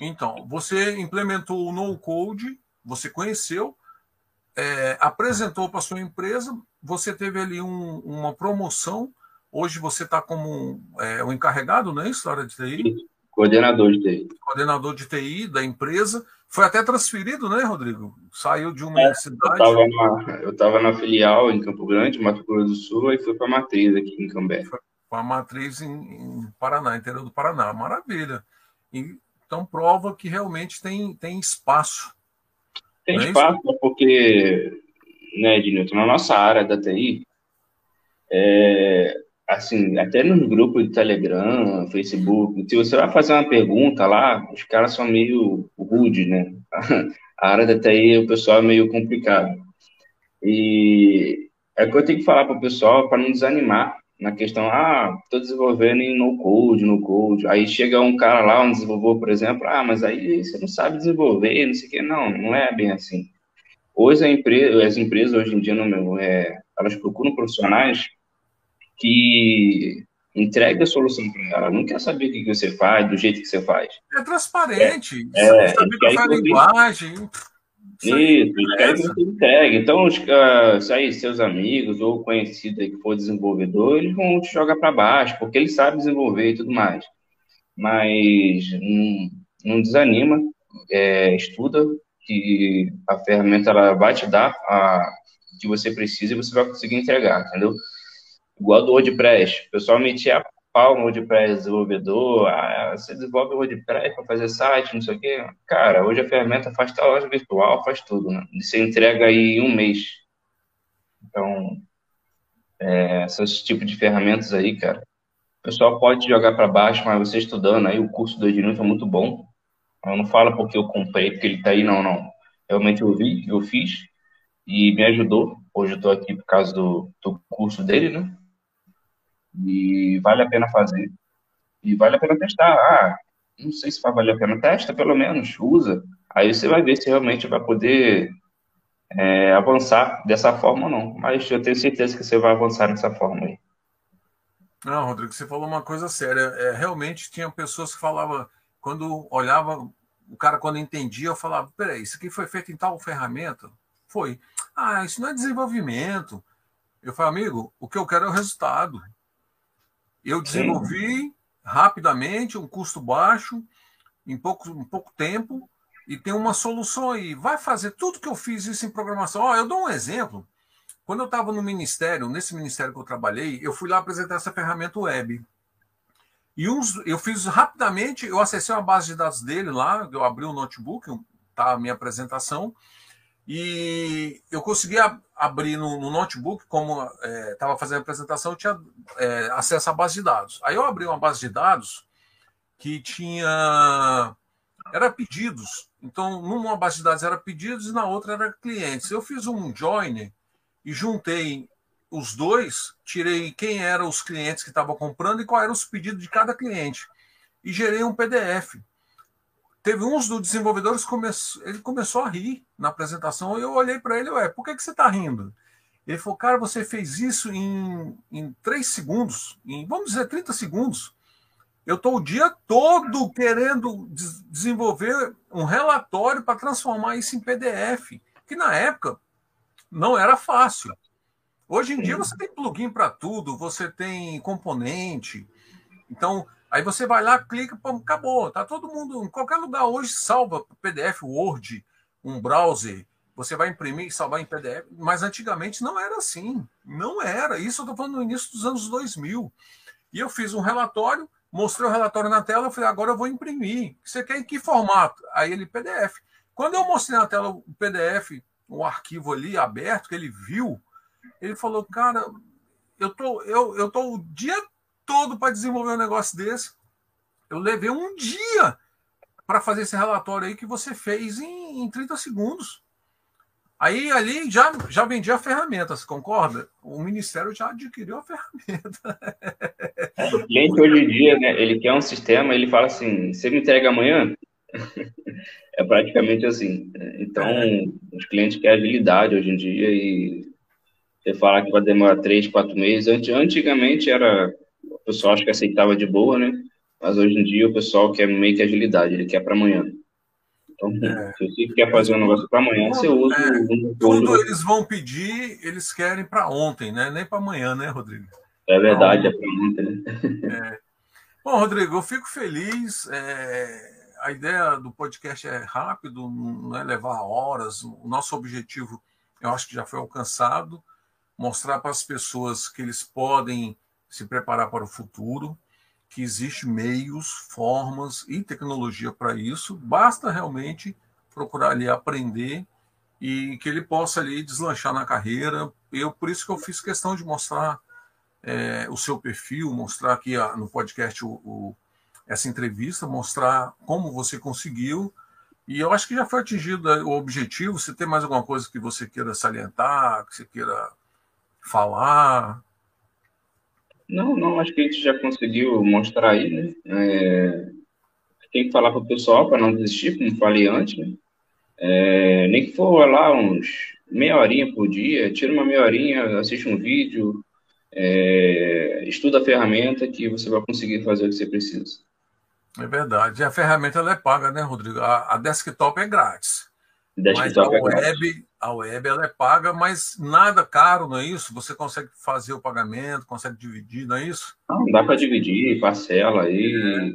Então, você implementou o no-code, você conheceu, é, apresentou para sua empresa, você teve ali um, uma promoção, hoje você está como é, o encarregado, não é isso, da área de TI? Coordenador de TI. Coordenador de TI da empresa. Foi até transferido, né, Rodrigo? Saiu de uma é, cidade. Eu estava na filial em Campo Grande, Mato Grosso do Sul, e fui para a matriz aqui em Cambé. Foi para a matriz em, em, Paraná, interior do Paraná. Maravilha. Então prova que realmente tem, tem espaço. Tem é espaço, porque, né, Ednilton, na nossa área da TI, é, assim, até nos grupos de Telegram, Facebook, se você vai fazer uma pergunta lá, os caras são meio rude, né? A área da TI, o pessoal é meio complicado. E é o que eu tenho que falar para o pessoal para não desanimar na questão, ah, estou desenvolvendo em no code, no code. Aí chega um cara lá, um desenvolvedor, por exemplo, ah, mas aí você não sabe desenvolver, não sei o quê. Não, não é bem assim. Hoje a empresa, as empresas hoje em dia, não, é, elas procuram profissionais que entregue a solução para ela. Não quer saber o que você faz, do jeito que você faz. É transparente. É, é, saber qual é a linguagem. Isso, que você entregue. Então, os, uh, aí, seus amigos ou conhecidos que for desenvolvedor, eles vão te jogar para baixo, porque eles sabem desenvolver e tudo mais. Mas não, não desanima, é, estuda, que a ferramenta ela vai te dar a que você precisa e você vai conseguir entregar, entendeu? Igual do WordPress. O pessoal metia a pau WordPress desenvolvedor, ah, você desenvolve o WordPress para fazer site, não sei o quê. Cara, hoje a ferramenta faz a loja virtual, faz tudo, né? Você entrega aí em um mês. Então, é, esses tipos de ferramentas aí, cara, o pessoal pode jogar para baixo, mas você estudando aí, o curso do Ednilson é muito bom. Eu não falo porque eu comprei, porque ele tá aí, não, não. Realmente eu vi, eu fiz e me ajudou. Hoje eu estou aqui por causa do, do curso dele, né? E vale a pena fazer. E vale a pena testar. Ah, não sei se vai valer a pena. Testa, pelo menos, usa. Aí você vai ver se realmente vai poder é, avançar dessa forma ou não. Mas eu tenho certeza que você vai avançar dessa forma aí. Não, Rodrigo, você falou uma coisa séria. É, realmente tinha pessoas que falavam, quando olhava, o cara quando entendia, eu falava, peraí, isso aqui foi feito em tal ferramenta? Foi. Ah, isso não é desenvolvimento. Eu falei, amigo, o que eu quero é o resultado. Eu desenvolvi Sim. rapidamente, um custo baixo, em pouco, em pouco tempo, e tem uma solução aí. Vai fazer tudo que eu fiz isso em programação. Ó, eu dou um exemplo. Quando eu estava no ministério, nesse ministério que eu trabalhei, eu fui lá apresentar essa ferramenta web. E uns, eu fiz rapidamente, eu acessei uma base de dados dele lá, eu abri o um notebook, tá a minha apresentação, e eu conseguia abrir no, no notebook, como estava é, fazendo a apresentação, eu tinha é, acesso à base de dados. Aí eu abri uma base de dados que tinha. Era pedidos. Então, numa base de dados era pedidos e na outra era clientes. Eu fiz um join e juntei os dois, tirei quem eram os clientes que estavam comprando e qual eram os pedidos de cada cliente. E gerei um PDF. Teve uns dos desenvolvedores que come... ele começou a rir na apresentação eu olhei para ele, ué, por que, que você está rindo? Ele falou, cara, você fez isso em, em 3 segundos, em, vamos dizer, 30 segundos. Eu estou o dia todo querendo des desenvolver um relatório para transformar isso em PDF, que na época não era fácil. Hoje em dia você tem plugin para tudo, você tem componente. Então, Aí você vai lá, clica, pô, acabou. Tá todo mundo, em qualquer lugar hoje, salva PDF, Word, um browser. Você vai imprimir e salvar em PDF. Mas antigamente não era assim. Não era. Isso eu estou falando no início dos anos 2000. E eu fiz um relatório, mostrei o relatório na tela, eu falei, agora eu vou imprimir. Você quer em que formato? Aí ele, PDF. Quando eu mostrei na tela o PDF, o arquivo ali aberto, que ele viu, ele falou, cara, eu tô, eu, eu tô o dia todo para desenvolver um negócio desse. Eu levei um dia para fazer esse relatório aí que você fez em, em 30 segundos. Aí ali já, já vendia a ferramenta, você concorda? O Ministério já adquiriu a ferramenta. O cliente hoje em dia, né, ele quer um sistema, ele fala assim, você me entrega amanhã? é praticamente assim. Então, é. os clientes querem agilidade hoje em dia e você falar que vai demorar três, quatro meses. Antigamente era pessoal acho que aceitava de boa, né? Mas hoje em dia o pessoal quer meio que agilidade, ele quer para amanhã. Então, é. se você quer fazer um negócio para amanhã, você usa é, um, Tudo eles vão pedir, eles querem para ontem, né? Nem para amanhã, né, Rodrigo? É verdade, então, é para ontem, né? É. Bom, Rodrigo, eu fico feliz. É, a ideia do podcast é rápido, não é levar horas. O nosso objetivo, eu acho que já foi alcançado, mostrar para as pessoas que eles podem se preparar para o futuro, que existe meios, formas e tecnologia para isso. Basta realmente procurar ali aprender e que ele possa ali deslanchar na carreira. Eu por isso que eu fiz questão de mostrar é, o seu perfil, mostrar aqui a, no podcast o, o, essa entrevista, mostrar como você conseguiu. E eu acho que já foi atingido o objetivo. Se tem mais alguma coisa que você queira salientar, que você queira falar? Não, não, acho que a gente já conseguiu mostrar aí, né? É, tem que falar para o pessoal para não desistir, como falei antes, né? É, nem que for lá uns meia horinha por dia, tira uma meia horinha, assiste um vídeo, é, estuda a ferramenta que você vai conseguir fazer o que você precisa. É verdade. E a ferramenta ela é paga, né, Rodrigo? A, a desktop é grátis. Mas a web, a web ela é paga, mas nada caro, não é isso? Você consegue fazer o pagamento, consegue dividir, não é isso? Não, dá para dividir, parcela aí.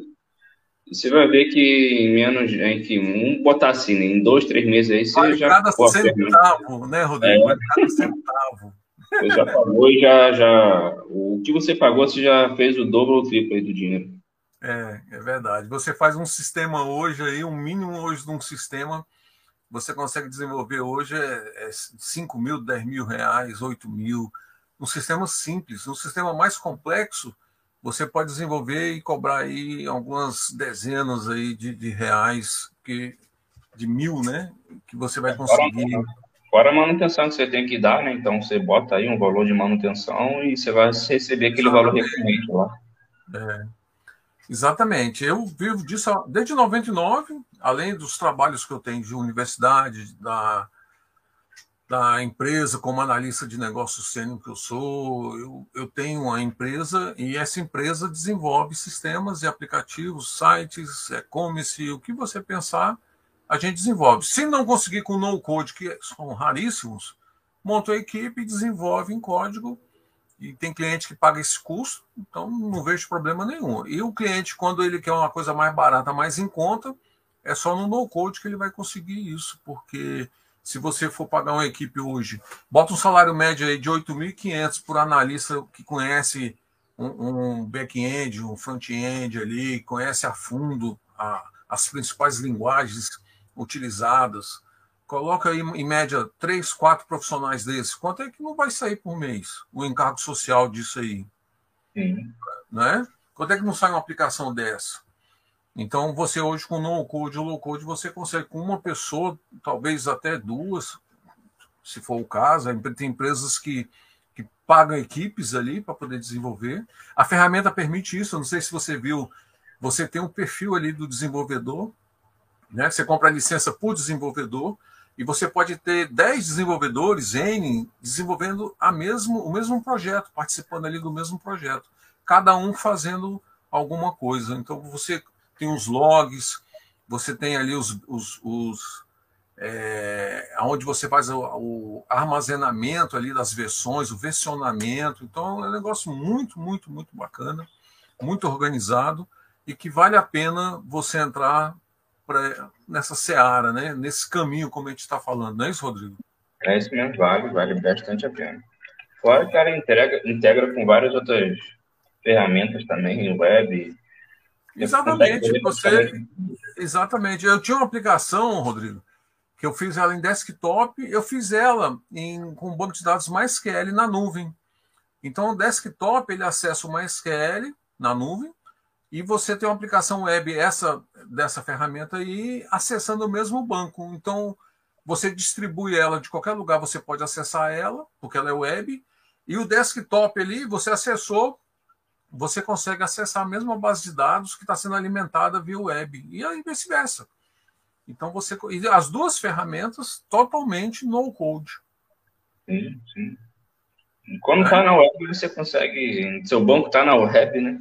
É. Você vai ver que em menos, em que um botar assim, né, em dois, três meses aí, você vale já. Cada centavo, né, Rodrigo? É. cada centavo. Você já pagou e já, já. O que você pagou, você já fez o dobro ou triplo aí do dinheiro. É, é verdade. Você faz um sistema hoje aí, um mínimo hoje de um sistema, você consegue desenvolver hoje é, é 5 mil, 10 mil reais, 8 mil. Um sistema simples. Um sistema mais complexo, você pode desenvolver e cobrar aí algumas dezenas aí de, de reais, que, de mil, né? Que você vai conseguir. Fora, a manutenção que você tem que dar, né? Então você bota aí um valor de manutenção e você vai receber aquele Exatamente. valor recorrente lá. É. Exatamente. Eu vivo disso desde 99, além dos trabalhos que eu tenho de universidade, da, da empresa, como analista de negócios sênior que eu sou, eu, eu tenho uma empresa e essa empresa desenvolve sistemas e aplicativos, sites, e-commerce, o que você pensar, a gente desenvolve. Se não conseguir com no-code, que são raríssimos, monta a equipe e desenvolve em código e tem cliente que paga esse custo, então não vejo problema nenhum. E o cliente, quando ele quer uma coisa mais barata, mais em conta, é só no no-code que ele vai conseguir isso, porque se você for pagar uma equipe hoje, bota um salário médio aí de 8.500 por analista que conhece um, um back-end, um front-end ali, conhece a fundo a, as principais linguagens utilizadas, Coloca aí, em média, três, quatro profissionais desses. Quanto é que não vai sair por mês o encargo social disso aí? Sim. Né? Quanto é que não sai uma aplicação dessa? Então, você hoje com no-code ou low-code, você consegue com uma pessoa, talvez até duas, se for o caso. Tem empresas que, que pagam equipes ali para poder desenvolver. A ferramenta permite isso. Eu não sei se você viu, você tem um perfil ali do desenvolvedor, né? Você compra a licença por desenvolvedor, e você pode ter 10 desenvolvedores, N, desenvolvendo a mesmo, o mesmo projeto, participando ali do mesmo projeto, cada um fazendo alguma coisa. Então você tem os logs, você tem ali os, os, os é, onde você faz o, o, armazenamento ali das versões, o versionamento. Então é um negócio muito, muito, muito bacana, muito organizado e que vale a pena você entrar pra, nessa seara, né? nesse caminho, como a gente está falando, não é isso, Rodrigo? É isso mesmo, vale, vale bastante a pena. Fora que ela integra, integra com várias outras ferramentas também, web. Exatamente, você. Exatamente. Eu tinha uma aplicação, Rodrigo, que eu fiz ela em desktop, eu fiz ela em, com um banco de dados MySQL na nuvem. Então, o desktop ele acessa o MySQL na nuvem, e você tem uma aplicação web essa dessa ferramenta aí acessando o mesmo banco. Então você distribui ela de qualquer lugar, você pode acessar ela, porque ela é web, e o desktop ali você acessou, você consegue acessar a mesma base de dados que está sendo alimentada via web e aí vice-versa. Então você e as duas ferramentas totalmente no code. Sim, sim. Quando está é. na web, você consegue. Seu banco está na web, né?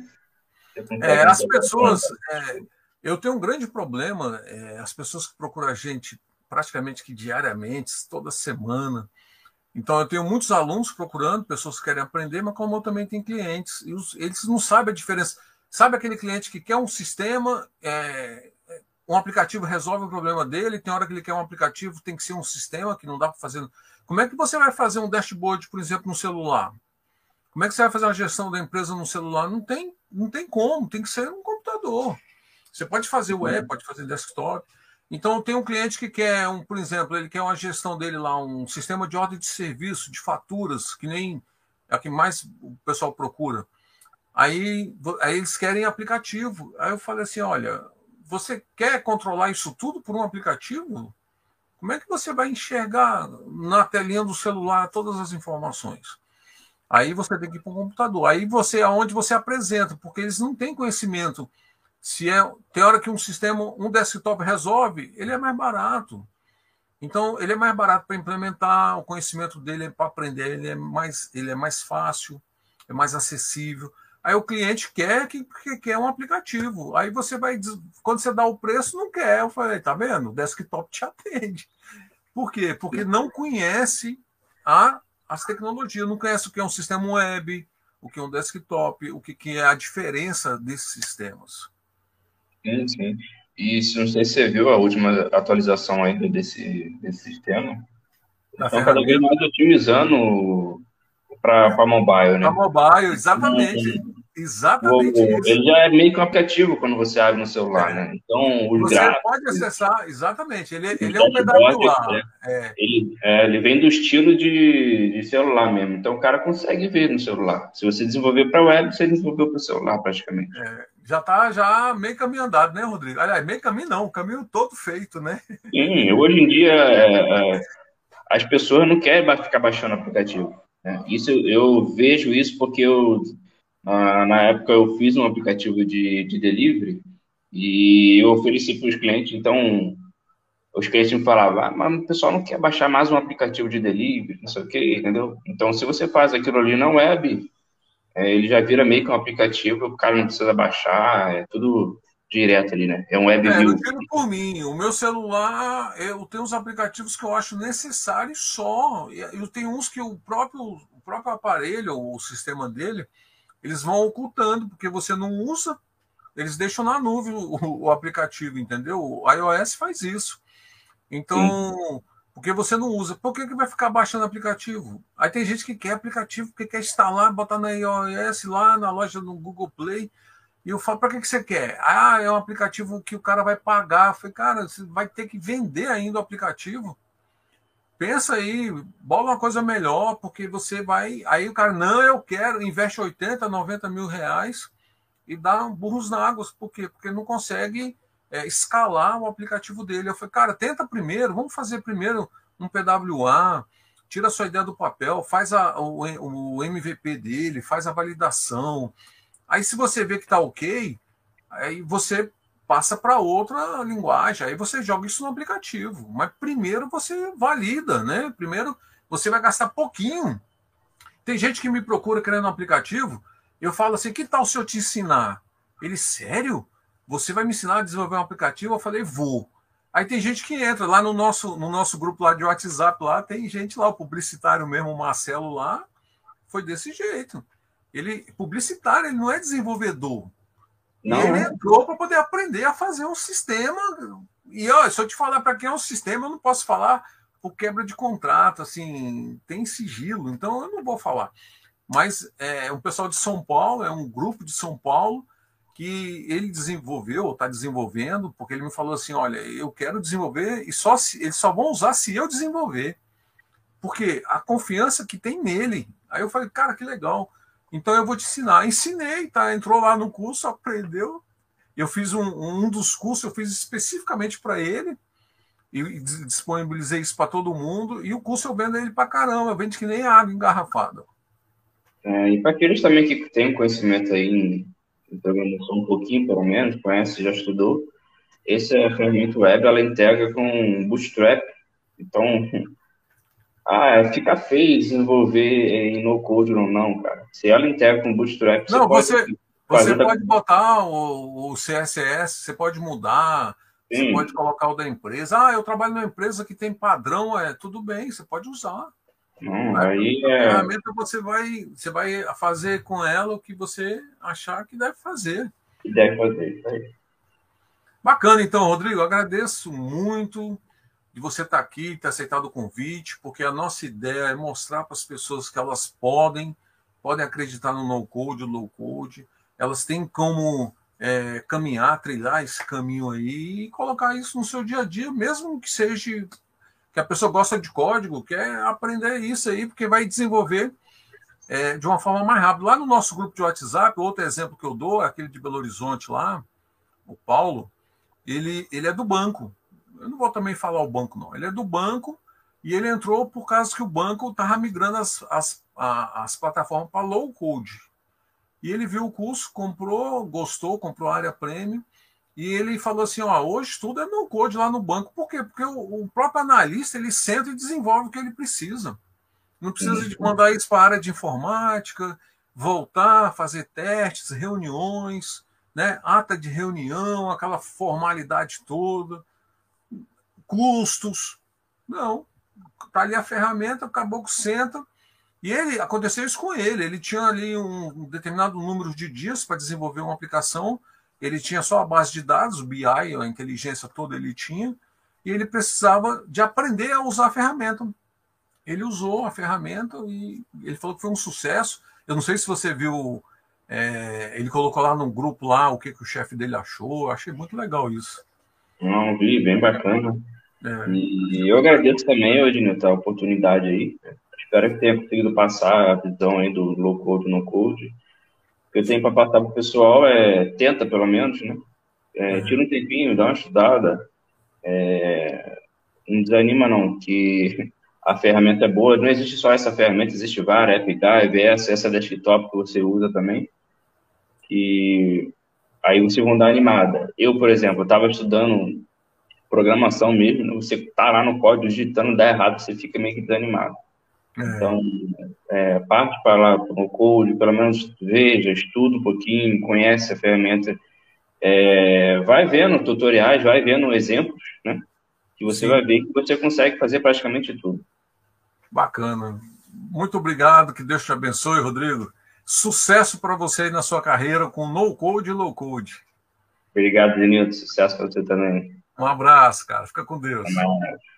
É, as pessoas. É, eu tenho um grande problema, é, as pessoas que procuram a gente praticamente que diariamente, toda semana. Então, eu tenho muitos alunos procurando, pessoas que querem aprender, mas como eu também tenho clientes, e os, eles não sabem a diferença. Sabe aquele cliente que quer um sistema, é, um aplicativo resolve o problema dele, tem hora que ele quer um aplicativo, tem que ser um sistema que não dá para fazer. Como é que você vai fazer um dashboard, por exemplo, no celular? Como é que você vai fazer uma gestão da empresa no celular? Não tem, não tem como, tem que ser um computador. Você pode fazer web, pode fazer desktop. Então, tem um cliente que quer, um, por exemplo, ele quer uma gestão dele lá, um sistema de ordem de serviço, de faturas, que nem é o que mais o pessoal procura. Aí, aí eles querem aplicativo. Aí eu falei assim: olha, você quer controlar isso tudo por um aplicativo? Como é que você vai enxergar na telinha do celular todas as informações? Aí você tem que ir para o computador. Aí você aonde você apresenta, porque eles não têm conhecimento se é, tem hora que um sistema, um desktop resolve, ele é mais barato. Então, ele é mais barato para implementar, o conhecimento dele para aprender, ele é mais, ele é mais fácil, é mais acessível. Aí o cliente quer que, que quer um aplicativo. Aí você vai, quando você dá o preço, não quer. Eu falei, tá vendo? O desktop te atende. Por quê? Porque não conhece a, as tecnologias, não conhece o que é um sistema web, o que é um desktop, o que, que é a diferença desses sistemas. Sim, sim. E não sei se você viu a última atualização ainda desse, desse sistema. Estão cada vez mais otimizando para mobile, né? Para mobile, exatamente. Exatamente o, isso. Ele já é meio que um aplicativo quando você abre no celular, é. né? Então, os Você gráficos, pode acessar, exatamente. Ele, ele é um PWA. Né? É. Ele, é, ele vem do estilo de, de celular mesmo. Então, o cara consegue ver no celular. Se você desenvolver para web, você desenvolveu para o celular, praticamente. É, já está já meio caminho andado, né, Rodrigo? Aliás, meio caminho não, o caminho todo feito, né? Sim, hoje em dia é, é, as pessoas não querem ficar baixando aplicativo. Né? Isso eu vejo isso porque eu na, na época eu fiz um aplicativo de, de delivery e eu ofereci para os clientes, então os clientes me falavam, ah, mas o pessoal não quer baixar mais um aplicativo de delivery, não sei o quê, entendeu? Então, se você faz aquilo ali na web, é, ele já vira meio que um aplicativo, o cara não precisa baixar, é tudo direto ali, né? É um web é, view. por mim, o meu celular, eu tenho uns aplicativos que eu acho necessários só, eu tenho uns que o próprio, o próprio aparelho, o sistema dele, eles vão ocultando, porque você não usa, eles deixam na nuvem o, o aplicativo, entendeu? O iOS faz isso. Então, Sim. Porque você não usa, por que, que vai ficar baixando aplicativo? Aí tem gente que quer aplicativo, porque quer instalar, botar na iOS lá na loja do Google Play. E eu falo, para que, que você quer? Ah, é um aplicativo que o cara vai pagar. Eu falei, cara, você vai ter que vender ainda o aplicativo pensa aí, bola uma coisa melhor, porque você vai. Aí o cara, não, eu quero, investe 80, 90 mil reais e dá burros na água, por quê? Porque não consegue é, escalar o aplicativo dele. Eu falei, cara, tenta primeiro, vamos fazer primeiro um PWA, tira a sua ideia do papel, faz a, o, o MVP dele, faz a validação. Aí, se você vê que está ok, aí você passa para outra linguagem. Aí você joga isso no aplicativo. Mas primeiro você valida, né? Primeiro você vai gastar pouquinho. Tem gente que me procura querendo um aplicativo. Eu falo assim: que tal se eu te ensinar? Ele, sério? Você vai me ensinar a desenvolver um aplicativo? Eu falei, vou. Aí tem gente que entra lá no nosso, no nosso grupo lá de WhatsApp, lá tem gente lá, o publicitário mesmo, o Marcelo lá, foi desse jeito. Ele publicitário, ele não é desenvolvedor. Não. Ele entrou para poder aprender a fazer um sistema. E ó, se eu te falar para quem é um sistema, eu não posso falar por quebra de contrato, assim, tem sigilo, então eu não vou falar. Mas é um pessoal de São Paulo, é um grupo de São Paulo que ele desenvolveu, está desenvolvendo, porque ele me falou assim: olha, eu quero desenvolver e só se, eles só vão usar se eu desenvolver. Porque a confiança que tem nele. Aí eu falei, cara, que legal. Então eu vou te ensinar. Ensinei, tá? Entrou lá no curso, aprendeu. Eu fiz um, um dos cursos, eu fiz especificamente para ele e disponibilizei isso para todo mundo. E o curso eu vendo ele para caramba, eu vendo que nem água engarrafada. É, e para aqueles também que têm conhecimento aí programação um pouquinho, pelo menos, conhece, já estudou, essa ferramenta web ela integra com Bootstrap. Então, ah, é, fica feio desenvolver em no code ou não, cara. Se ela integra com Bootstrap, não, você, pode, você pode botar o, o, CSS, você pode mudar, Sim. você pode colocar o da empresa. Ah, eu trabalho numa empresa que tem padrão, é tudo bem, você pode usar. Não, aí é... A ferramenta você vai, você vai fazer com ela o que você achar que deve fazer. Que deve fazer, isso aí. Bacana, então, Rodrigo, agradeço muito de você estar tá aqui, ter aceitado o convite, porque a nossa ideia é mostrar para as pessoas que elas podem, podem acreditar no no-code, no low-code, elas têm como é, caminhar, trilhar esse caminho aí e colocar isso no seu dia a dia, mesmo que seja que a pessoa gosta de código, quer aprender isso aí, porque vai desenvolver é, de uma forma mais rápida. Lá no nosso grupo de WhatsApp, outro exemplo que eu dou aquele de Belo Horizonte lá, o Paulo, ele, ele é do banco. Eu não vou também falar o banco, não. Ele é do banco e ele entrou por causa que o banco estava migrando as, as, as plataformas para low code. E ele viu o curso, comprou, gostou, comprou a área premium. E ele falou assim: ó, hoje tudo é no code lá no banco. Por quê? Porque o, o próprio analista ele senta e desenvolve o que ele precisa. Não precisa de mandar isso para a área de informática, voltar, fazer testes, reuniões, né? ata de reunião, aquela formalidade toda, custos. Não. Está ali a ferramenta, acabou que senta, e ele aconteceu isso com ele. Ele tinha ali um determinado número de dias para desenvolver uma aplicação. Ele tinha só a base de dados, o BI, a inteligência toda ele tinha, e ele precisava de aprender a usar a ferramenta. Ele usou a ferramenta e ele falou que foi um sucesso. Eu não sei se você viu, é, ele colocou lá no grupo lá o que, que o chefe dele achou. Eu achei muito legal isso. Não, vi, bem bacana. É. E eu agradeço também, Ednilton, a oportunidade aí espero que tenha conseguido passar a visão aí do low code, no code. Que eu tenho para passar para o pessoal é, tenta pelo menos, né? É, uhum. tira um tempinho, dá uma estudada. É, não desanima não, que a ferramenta é boa. Não existe só essa ferramenta, existe várias, APK, EVS, essa desktop que você usa também. E aí você vão dar animada. Eu, por exemplo, estava estudando programação mesmo, você tá lá no código digitando, dá errado, você fica meio que desanimado. É. Então, é, parte para lá para o Code, pelo menos veja, estuda um pouquinho, conhece a ferramenta, é, vai vendo tutoriais, vai vendo exemplos, né? Que você Sim. vai ver que você consegue fazer praticamente tudo. Bacana. Muito obrigado, que Deus te abençoe, Rodrigo. Sucesso para você aí na sua carreira com no code e low code. Obrigado, Denilton. Sucesso para você também. Um abraço, cara. Fica com Deus. Um abraço.